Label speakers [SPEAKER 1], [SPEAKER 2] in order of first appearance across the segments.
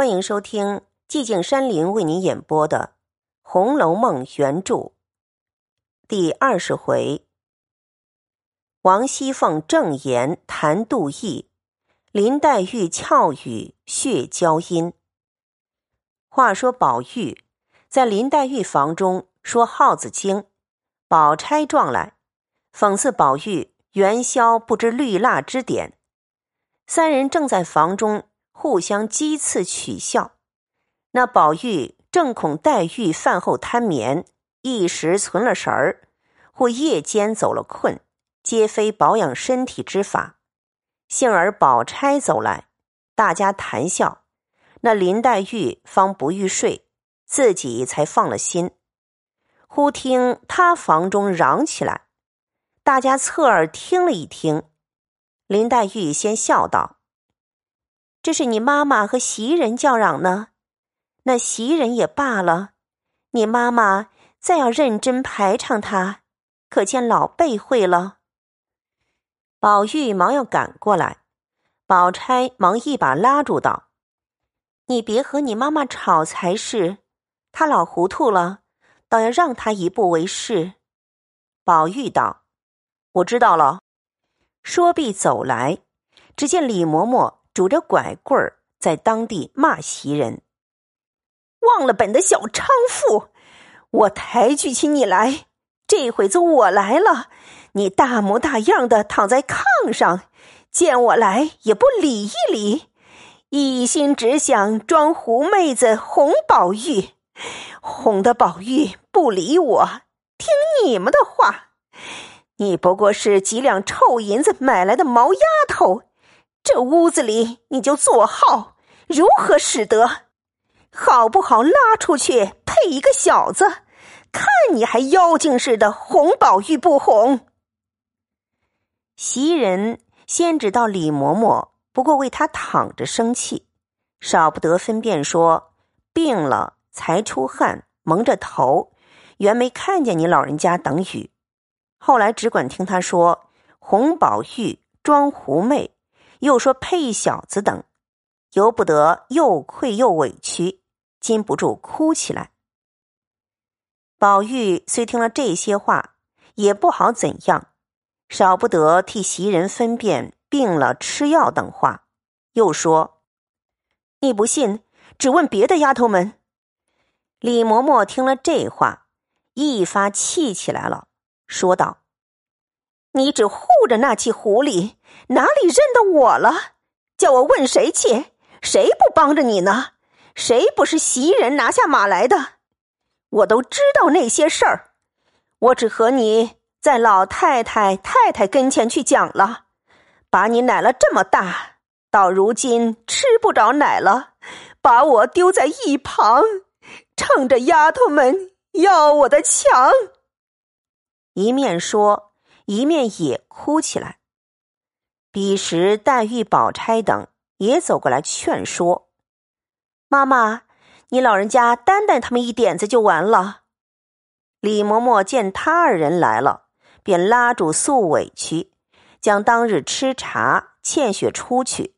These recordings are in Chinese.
[SPEAKER 1] 欢迎收听寂静山林为您演播的《红楼梦》原著第二十回：王熙凤正言谈杜毅，林黛玉俏语血娇音。话说宝玉在林黛玉房中说耗子精，宝钗撞来，讽刺宝玉元宵不知绿蜡之典。三人正在房中。互相讥刺取笑，那宝玉正恐黛玉饭后贪眠，一时存了神儿，或夜间走了困，皆非保养身体之法。幸而宝钗走来，大家谈笑，那林黛玉方不欲睡，自己才放了心。忽听他房中嚷起来，大家侧耳听了一听，林黛玉先笑道。这是你妈妈和袭人叫嚷呢，那袭人也罢了，你妈妈再要认真排场他，可见老背会了。宝玉忙要赶过来，宝钗忙一把拉住道：“你别和你妈妈吵才是，她老糊涂了，倒要让她一步为是。”宝玉道：“我知道了。”说毕走来，只见李嬷嬷。拄着拐棍儿在当地骂袭人，忘了本的小娼妇！我抬举起你来，这会子我来了，你大模大样的躺在炕上，见我来也不理一理，一心只想装狐妹子哄宝玉，哄得宝玉不理我，听你们的话。你不过是几两臭银子买来的毛丫头。这屋子里你就坐号，如何使得？好不好拉出去配一个小子？看你还妖精似的哄宝玉不哄？袭人先知道李嬷嬷不过为他躺着生气，少不得分辨说病了才出汗，蒙着头，原没看见你老人家等雨。后来只管听他说红宝玉装狐媚。又说配小子等，由不得又愧又委屈，禁不住哭起来。宝玉虽听了这些话，也不好怎样，少不得替袭人分辨病了吃药等话。又说：“你不信，只问别的丫头们。”李嬷嬷听了这话，一发气起来了，说道。你只护着那起狐狸，哪里认得我了？叫我问谁去？谁不帮着你呢？谁不是袭人拿下马来的？我都知道那些事儿。我只和你在老太太、太太跟前去讲了，把你奶了这么大，到如今吃不着奶了，把我丢在一旁，趁着丫头们要我的强。一面说。一面也哭起来。彼时，黛玉、宝钗等也走过来劝说：“妈妈，你老人家担待他们一点子就完了。”李嬷嬷见他二人来了，便拉住素委屈，将当日吃茶欠血出去，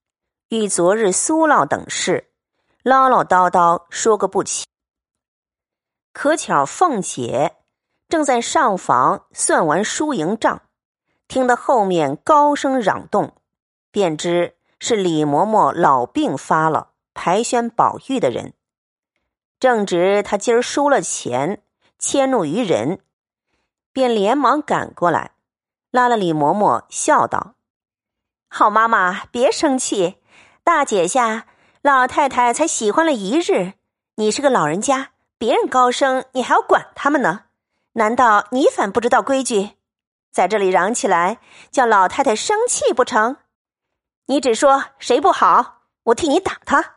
[SPEAKER 1] 与昨日苏老等事唠唠叨叨说个不清。可巧凤姐。正在上房算完输赢账，听得后面高声嚷动，便知是李嬷嬷老病发了，排宣宝玉的人。正值他今儿输了钱，迁怒于人，便连忙赶过来，拉了李嬷嬷，笑道：“好妈妈，别生气，大姐下老太太才喜欢了一日，你是个老人家，别人高升，你还要管他们呢。”难道你反不知道规矩，在这里嚷起来，叫老太太生气不成？你只说谁不好，我替你打他。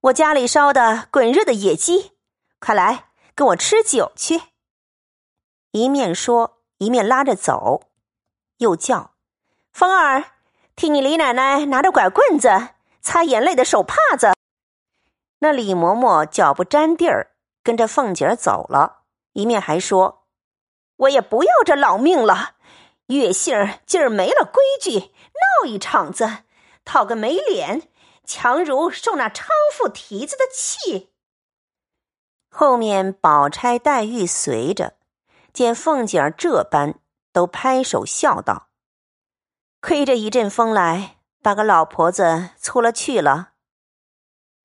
[SPEAKER 1] 我家里烧的滚热的野鸡，快来跟我吃酒去。一面说，一面拉着走，又叫风儿替你李奶奶拿着拐棍子，擦眼泪的手帕子。那李嬷嬷脚不沾地儿，跟着凤姐儿走了，一面还说。我也不要这老命了，月杏儿今儿没了规矩，闹一场子，讨个没脸，强如受那娼妇蹄子的气。后面宝钗、黛玉随着，见凤姐儿这般，都拍手笑道：“亏这一阵风来，把个老婆子粗了去了。”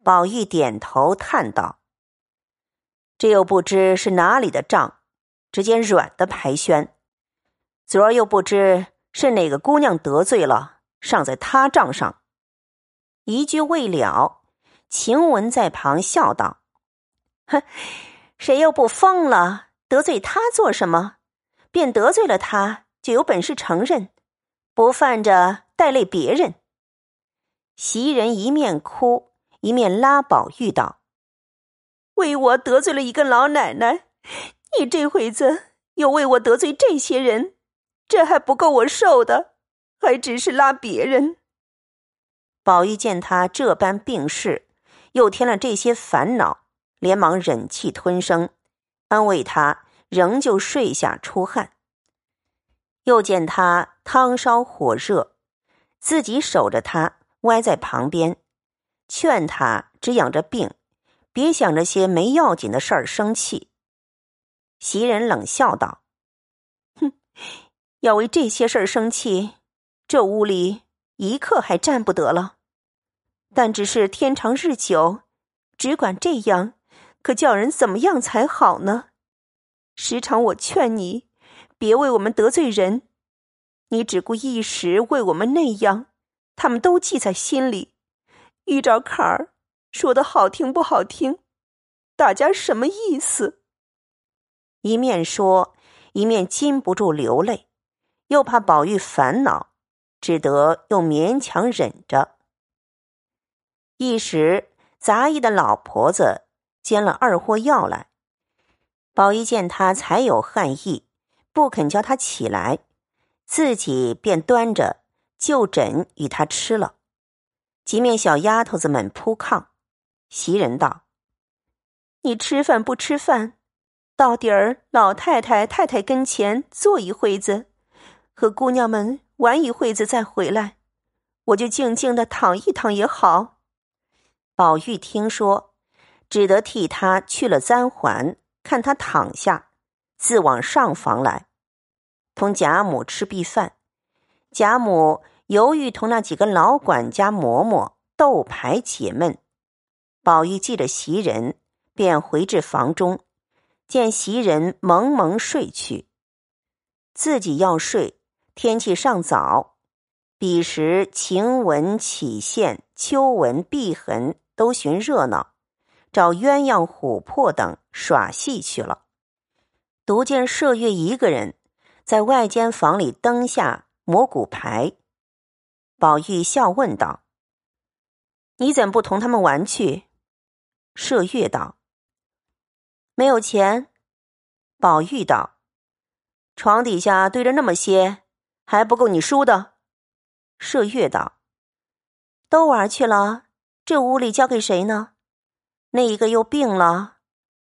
[SPEAKER 1] 宝玉点头叹道：“这又不知是哪里的账，只见软的排宣。昨儿又不知是哪个姑娘得罪了，尚在他账上。”一句未了，晴雯在旁笑道。哼，谁又不疯了？得罪他做什么？便得罪了他，就有本事承认，不犯着带累别人。袭人一面哭，一面拉宝玉道：“为我得罪了一个老奶奶，你这会子又为我得罪这些人，这还不够我受的，还只是拉别人。”宝玉见他这般病势，又添了这些烦恼。连忙忍气吞声，安慰他，仍旧睡下出汗。又见他汤烧火热，自己守着他，歪在旁边，劝他只养着病，别想着些没要紧的事儿生气。袭人冷笑道：“哼，要为这些事儿生气，这屋里一刻还站不得了。但只是天长日久，只管这样。”可叫人怎么样才好呢？时常我劝你，别为我们得罪人，你只顾一时为我们那样，他们都记在心里。遇着坎儿，说的好听不好听，大家什么意思？一面说，一面禁不住流泪，又怕宝玉烦恼，只得又勉强忍着。一时杂役的老婆子。煎了二货药来，宝玉见他才有汗意，不肯叫他起来，自己便端着就枕与他吃了。几面小丫头子们铺炕，袭人道：“你吃饭不吃饭，到底儿老太太太太跟前坐一会子，和姑娘们玩一会子再回来，我就静静的躺一躺也好。”宝玉听说。只得替他去了簪环，看他躺下，自往上房来，同贾母吃毕饭。贾母犹豫同那几个老管家嬷嬷斗牌解闷。宝玉记着袭人，便回至房中，见袭人蒙蒙睡去，自己要睡。天气尚早，彼时晴雯、启宪、秋纹、碧痕都寻热闹。找鸳鸯、琥珀等耍戏去了，独见麝月一个人在外间房里灯下磨骨牌。宝玉笑问道：“你怎不同他们玩去？”麝月道：“没有钱。”宝玉道：“床底下堆着那么些，还不够你输的。”麝月道：“都玩去了，这屋里交给谁呢？”那一个又病了，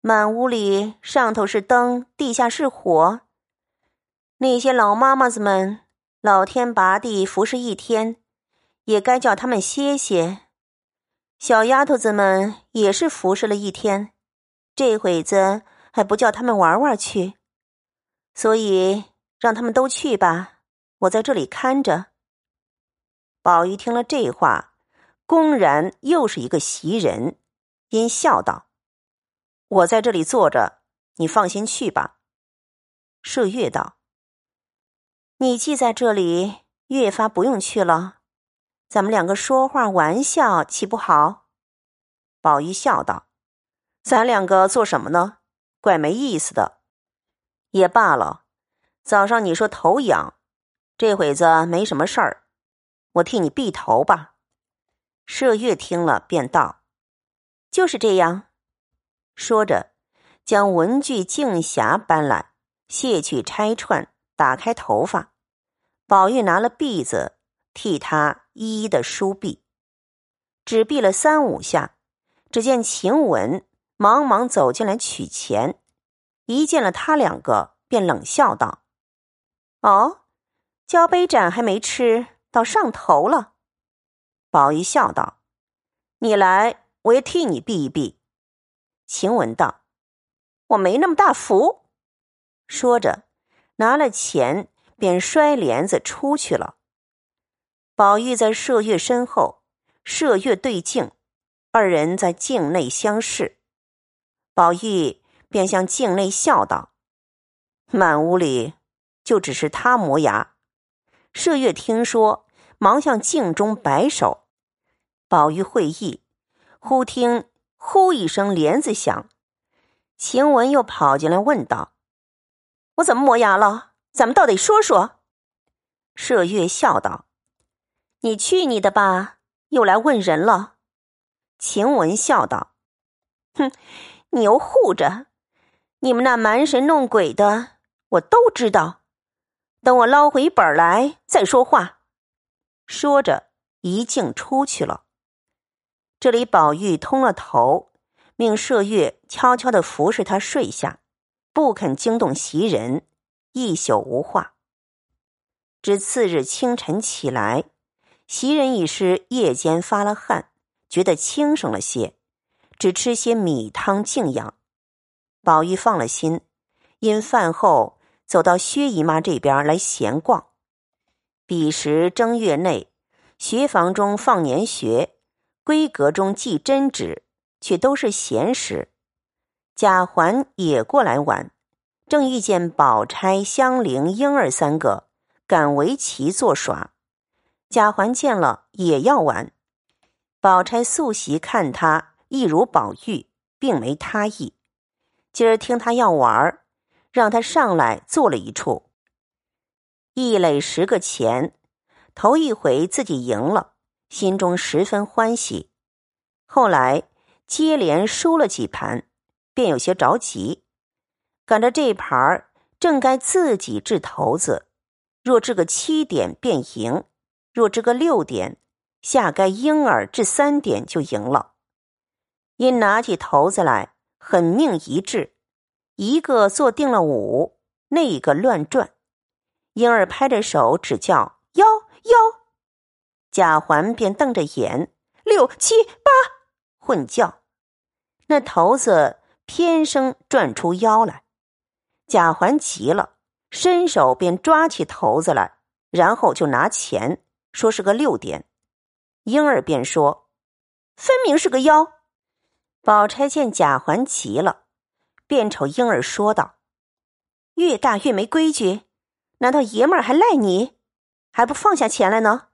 [SPEAKER 1] 满屋里上头是灯，地下是火。那些老妈妈子们，老天拔地服侍一天，也该叫他们歇歇。小丫头子们也是服侍了一天，这会子还不叫他们玩玩去？所以让他们都去吧，我在这里看着。宝玉听了这话，公然又是一个袭人。因笑道：“我在这里坐着，你放心去吧。”麝月道：“你既在这里，越发不用去了。咱们两个说话玩笑，岂不好？”宝玉笑道：“咱两个做什么呢？怪没意思的。也罢了。早上你说头痒，这会子没什么事儿，我替你避头吧。”麝月听了，便道。就是这样，说着，将文具镜匣搬来，卸去钗串，打开头发。宝玉拿了篦子，替他一一的梳篦，只篦了三五下，只见晴雯忙忙走进来取钱，一见了他两个，便冷笑道：“哦，交杯盏还没吃，倒上头了。”宝玉笑道：“你来，我也替你避一避。”晴雯道：“我没那么大福。”说着，拿了钱便摔帘子出去了。宝玉在麝月身后，麝月对镜，二人在镜内相视。宝玉便向镜内笑道：“满屋里就只是他磨牙。”麝月听说，忙向镜中摆手。宝玉会意，忽听“呼”一声帘子响，晴雯又跑进来问道：“我怎么磨牙了？咱们倒得说说。”麝月笑道。你去你的吧！又来问人了。晴雯笑道：“哼，你又护着，你们那瞒神弄鬼的，我都知道。等我捞回本来再说话。”说着，一径出去了。这里宝玉通了头，命麝月悄悄的服侍他睡下，不肯惊动袭人，一宿无话。至次日清晨起来。袭人已是夜间发了汗，觉得轻省了些，只吃些米汤静养。宝玉放了心，因饭后走到薛姨妈这边来闲逛。彼时正月内，学房中放年学，闺阁中记针纸，却都是闲时。贾环也过来玩，正遇见宝钗、香菱、莺儿三个赶围棋作耍。贾环见了也要玩，宝钗素习看他一如宝玉，并没他意。今儿听他要玩，让他上来坐了一处，一垒十个钱，头一回自己赢了，心中十分欢喜。后来接连输了几盘，便有些着急，赶着这盘儿正该自己掷骰子，若掷个七点便赢。若这个六点下，该婴儿掷三点就赢了。因拿起骰子来，狠命一掷，一个坐定了五，那一个乱转。婴儿拍着手只叫幺幺，贾环便瞪着眼六七八混叫，那骰子偏生转出幺来。贾环急了，伸手便抓起骰子来，然后就拿钱。说是个六点，婴儿便说：“分明是个妖。”宝钗见贾环急了，便瞅婴儿说道：“越大越没规矩，难道爷们儿还赖你？还不放下钱来呢？”